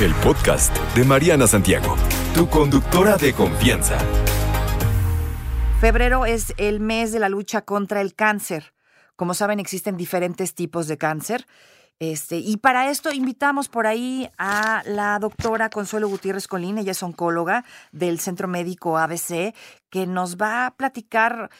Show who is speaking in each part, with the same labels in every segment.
Speaker 1: el podcast de Mariana Santiago, tu conductora de confianza.
Speaker 2: Febrero es el mes de la lucha contra el cáncer. Como saben, existen diferentes tipos de cáncer. Este, y para esto invitamos por ahí a la doctora Consuelo Gutiérrez Colín, ella es oncóloga del Centro Médico ABC, que nos va a platicar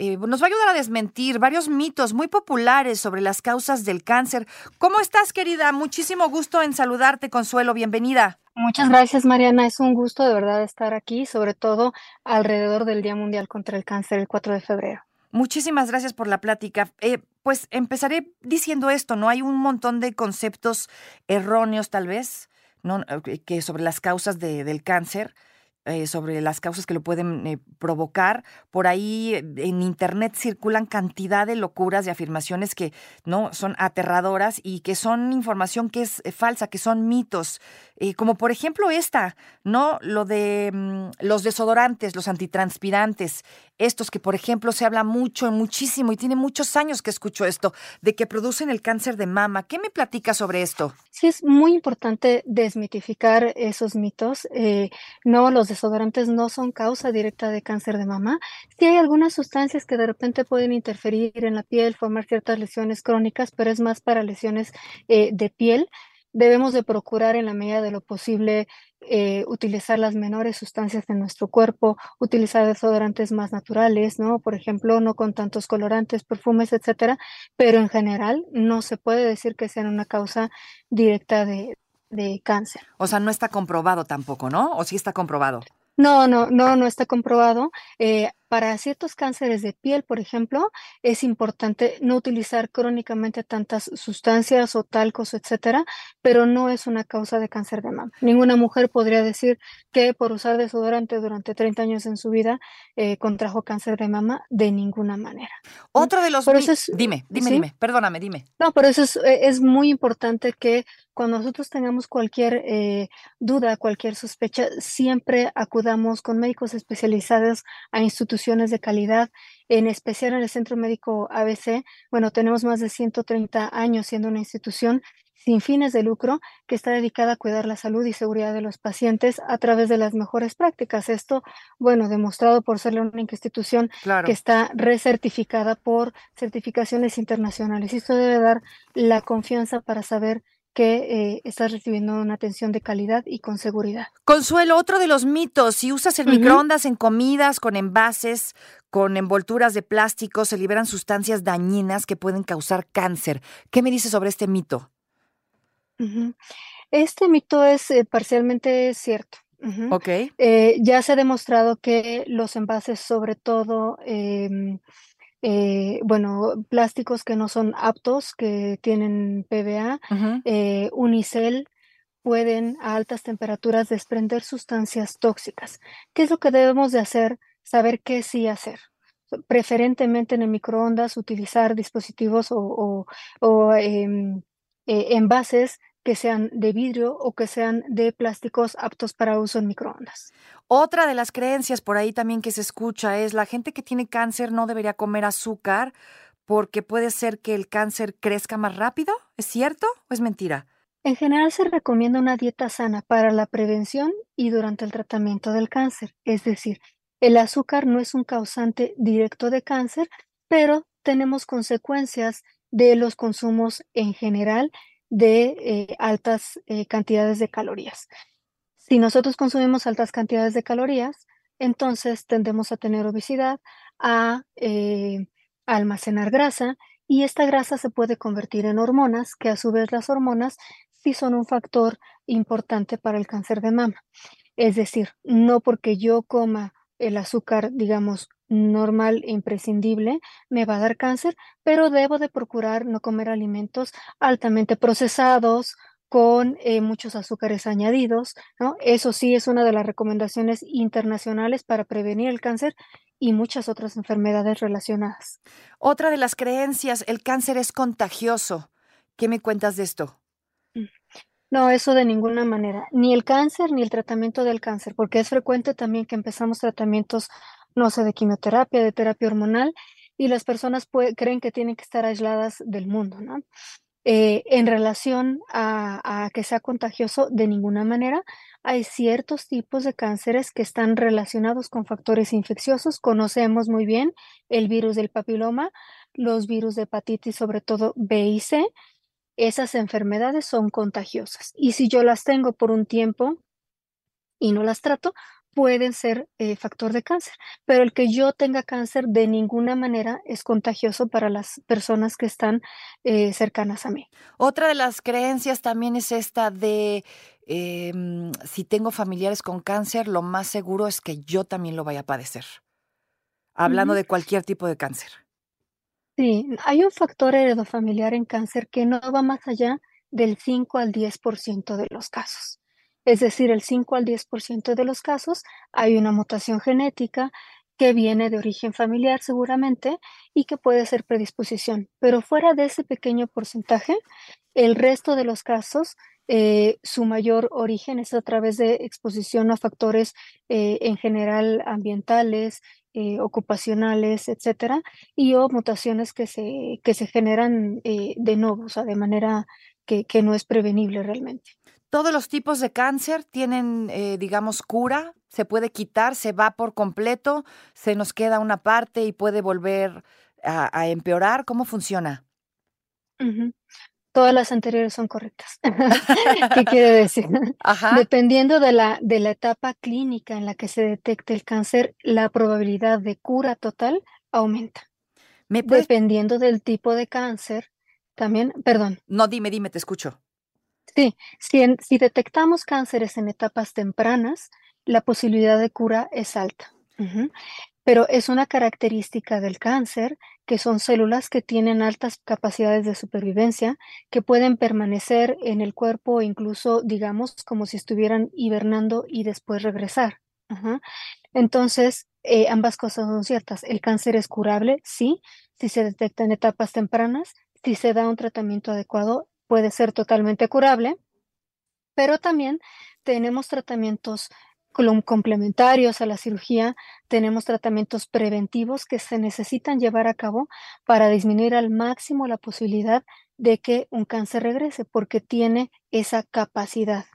Speaker 2: eh, nos va a ayudar a desmentir varios mitos muy populares sobre las causas del cáncer. ¿Cómo estás, querida? Muchísimo gusto en saludarte, Consuelo. Bienvenida.
Speaker 3: Muchas gracias, Mariana. Es un gusto de verdad estar aquí, sobre todo alrededor del Día Mundial contra el Cáncer, el 4 de febrero.
Speaker 2: Muchísimas gracias por la plática. Eh, pues empezaré diciendo esto, ¿no? Hay un montón de conceptos erróneos, tal vez, ¿no? Eh, que sobre las causas del cáncer. Eh, sobre las causas que lo pueden eh, provocar. Por ahí eh, en internet circulan cantidad de locuras y afirmaciones que no son aterradoras y que son información que es falsa, que son mitos. como por ejemplo esta, ¿no? Lo de mm, los desodorantes, los antitranspirantes, estos que por ejemplo se habla mucho, muchísimo, y tiene muchos años que escucho esto, de que producen el cáncer de mama. ¿Qué me platica sobre esto?
Speaker 3: Sí, es muy importante desmitificar esos mitos. no, los desodorantes no son causa directa de cáncer de mama. Sí hay algunas sustancias que de repente pueden interferir en la piel, formar ciertas lesiones crónicas, pero es más para lesiones eh, de piel. Debemos de procurar en la medida de lo posible eh, utilizar las menores sustancias de nuestro cuerpo, utilizar desodorantes más naturales, ¿no? Por ejemplo, no con tantos colorantes, perfumes, etcétera, pero en general no se puede decir que sean una causa directa de, de cáncer.
Speaker 2: O sea, no está comprobado tampoco, ¿no? ¿O sí está comprobado?
Speaker 3: No, no, no, no está comprobado. Eh, para ciertos cánceres de piel, por ejemplo, es importante no utilizar crónicamente tantas sustancias o talcos, etcétera, pero no es una causa de cáncer de mama. Ninguna mujer podría decir que por usar desodorante durante 30 años en su vida eh, contrajo cáncer de mama de ninguna manera.
Speaker 2: Otro de los... dime, dime, dime, perdóname, dime.
Speaker 3: No, pero eso es, eh, es muy importante que cuando nosotros tengamos cualquier eh, duda, cualquier sospecha, siempre acudamos con médicos especializados a instituciones de calidad, en especial en el Centro Médico ABC. Bueno, tenemos más de 130 años siendo una institución sin fines de lucro que está dedicada a cuidar la salud y seguridad de los pacientes a través de las mejores prácticas. Esto, bueno, demostrado por ser una institución que está recertificada por certificaciones internacionales. Y esto debe dar la confianza para saber que eh, estás recibiendo una atención de calidad y con seguridad.
Speaker 2: Consuelo, otro de los mitos, si usas el microondas en comidas con envases, con envolturas de plástico, se liberan sustancias dañinas que pueden causar cáncer. ¿Qué me dices sobre este mito?
Speaker 3: Este mito es eh, parcialmente cierto.
Speaker 2: Ok.
Speaker 3: Eh, ya se ha demostrado que los envases, sobre todo em, eh, bueno, plásticos que no son aptos, que tienen PVA, eh, unicel, pueden a altas temperaturas desprender sustancias tóxicas. ¿Qué es lo que debemos de hacer? Saber qué sí hacer. Preferentemente en el microondas, utilizar dispositivos o, em, eh, envases que sean de vidrio o que sean de plásticos aptos para uso en microondas.
Speaker 2: Otra de las creencias por ahí también que se escucha es la gente que tiene cáncer no debería comer azúcar porque puede ser que el cáncer crezca más rápido. ¿Es cierto o es mentira?
Speaker 3: En general se recomienda una dieta sana para la prevención y durante el tratamiento del cáncer. Es decir, el azúcar no es un causante directo de cáncer, pero tenemos consecuencias de los consumos en general de eh, altas eh, cantidades de calorías. Si nosotros consumimos altas cantidades de calorías, entonces tendemos a tener obesidad, a, eh, almacenar grasa y esta grasa se puede convertir en hormonas, que a su vez las hormonas sí son un factor importante para el cáncer de mama. Es decir, no porque yo coma el azúcar, digamos, normal e imprescindible, me va a dar cáncer, pero debo de procurar no comer alimentos altamente procesados, con eh, muchos azúcares añadidos, ¿no? Eso sí es una de las recomendaciones internacionales para prevenir el cáncer y muchas otras enfermedades relacionadas.
Speaker 2: Otra de las creencias, el cáncer es contagioso. ¿Qué me cuentas de esto?
Speaker 3: Mm. No, eso de ninguna manera. Ni el cáncer ni el tratamiento del cáncer, porque es frecuente también que empezamos tratamientos no sé, de quimioterapia, de terapia hormonal, y las personas creen que tienen que estar aisladas del mundo, ¿no? Eh, en relación a, a, que sea contagioso, de ninguna manera. Hay ciertos tipos de cánceres que están relacionados con factores infecciosos. Conocemos muy bien el virus del papiloma, los virus de hepatitis, sobre todo B y C. Esas enfermedades son contagiosas. Y si yo las tengo por un tiempo y no las trato, pueden ser eh, factor de cáncer, pero el que yo tenga cáncer de ninguna manera es contagioso para las personas que están eh, cercanas a mí.
Speaker 2: Otra de las creencias también es esta de em, si tengo familiares con cáncer, lo más seguro es que yo también lo vaya a padecer. Hablando de cualquier tipo de cáncer.
Speaker 3: Sí, hay un factor heredofamiliar en cáncer que no va más allá del 5 al 10% de los casos es decir, el 5 al 10% de los casos hay una mutación genética que viene de origen familiar seguramente y que puede ser predisposición. Pero fuera de ese pequeño porcentaje, el resto de los casos, eh, su mayor origen es a través de exposición a factores eh, en general ambientales, eh, ocupacionales, etcétera, y o mutaciones que se, que se generan de nuevo, o sea, de manera que, que no es prevenible realmente.
Speaker 2: ¿Todos los tipos de cáncer tienen, eh, digamos, cura? ¿Se puede quitar? ¿Se va por completo? ¿Se nos queda una parte y puede volver a, empeorar? ¿Cómo funciona?
Speaker 3: Todas las anteriores son correctas. ¿Qué quiere decir? Dependiendo de la, de la etapa clínica en la que se detecte el cáncer, la probabilidad de cura total aumenta. Dependiendo del tipo de cáncer, también, perdón.
Speaker 2: No, dime, dime, te escucho.
Speaker 3: Sí, si, detectamos cánceres en etapas tempranas, la posibilidad de cura es alta. Pero es una característica del cáncer que son células que tienen altas capacidades de supervivencia, que pueden permanecer en el cuerpo incluso, digamos, como si estuvieran hibernando y después regresar. Entonces, eh, ambas cosas son ciertas. El cáncer es curable, sí, si se detecta en etapas tempranas, si se da un tratamiento adecuado, puede ser totalmente curable, pero también tenemos tratamientos complementarios a la cirugía, tenemos tratamientos preventivos que se necesitan llevar a cabo para disminuir al máximo la posibilidad de que un cáncer regrese, porque tiene esa capacidad.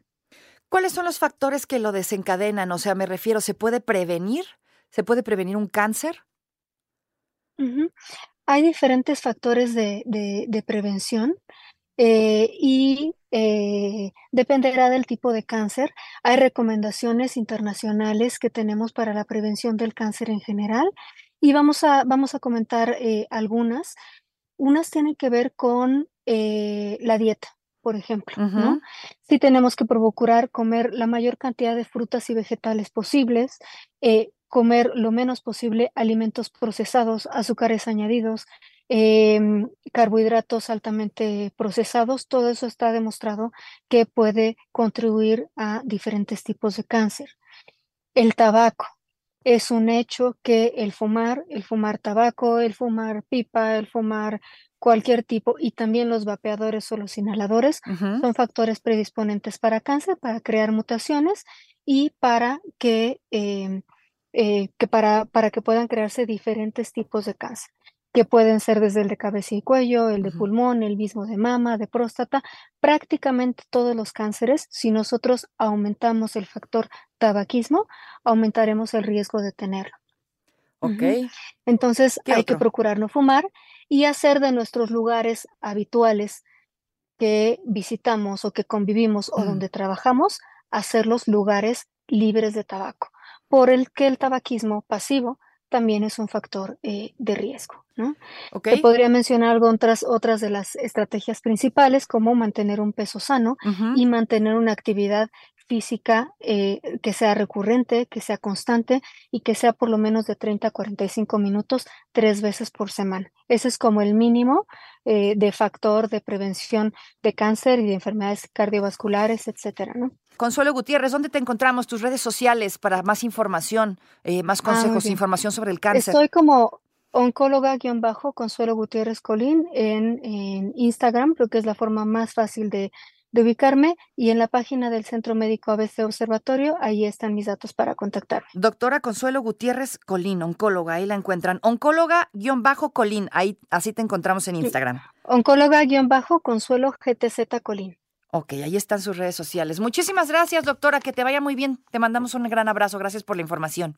Speaker 2: ¿Cuáles son los factores que lo desencadenan? O sea, me refiero, ¿se puede prevenir? ¿Se puede prevenir un cáncer?
Speaker 3: Hay diferentes factores de, de prevención. Eh, y eh, dependerá del tipo de cáncer. Hay recomendaciones internacionales que tenemos para la prevención del cáncer en general y vamos a, vamos a comentar eh, algunas. Unas tienen que ver con la dieta, por ejemplo, ¿no? Si tenemos que procurar comer la mayor cantidad de frutas y vegetales posibles, comer lo menos posible alimentos procesados, azúcares añadidos, Em, carbohidratos altamente procesados, todo eso está demostrado que puede contribuir a diferentes tipos de cáncer. El tabaco. Es un hecho que el fumar, el fumar tabaco, el fumar pipa, el fumar cualquier tipo y también los vapeadores o los inhaladores son factores predisponentes para cáncer, para crear mutaciones y para que, em, eh, que para, para que puedan crearse diferentes tipos de cáncer que pueden ser desde el de cabeza y cuello, el de pulmón, el mismo de mama, de próstata, prácticamente todos los cánceres, si nosotros aumentamos el factor tabaquismo, aumentaremos el riesgo de tenerlo.
Speaker 2: Ok.
Speaker 3: Entonces hay que procurar no fumar y hacer de nuestros lugares habituales que visitamos o que convivimos o donde trabajamos, hacerlos lugares libres de tabaco, por el que el tabaquismo pasivo también es un factor eh, de riesgo. ¿no? Te podría mencionar otras, otras de las estrategias principales, como mantener un peso sano y mantener una actividad física eh, que sea recurrente, que sea constante y que sea por lo menos de 30 a 45 minutos tres veces por semana. Ese es como el mínimo eh, de factor de prevención de cáncer y de enfermedades cardiovasculares, etcétera, ¿no?
Speaker 2: Consuelo Gutiérrez, ¿dónde te encontramos? Tus redes sociales para más información, eh, más ah, consejos, información sobre el cáncer.
Speaker 3: Estoy como oncóloga-consuelo Gutiérrez Colín en, en Instagram, creo que es la forma más fácil de, de ubicarme y en la página del Centro Médico ABC Observatorio, ahí están mis datos para contactarme.
Speaker 2: Doctora Consuelo Gutiérrez Colín, oncóloga, ahí la encuentran. Oncóloga-Colín, ahí así te encontramos en Instagram.
Speaker 3: Oncóloga-Consuelo GTZ Colín.
Speaker 2: Ok, ahí están sus redes sociales. Muchísimas gracias, doctora, que te vaya muy bien. Te mandamos un gran abrazo. Gracias por la información.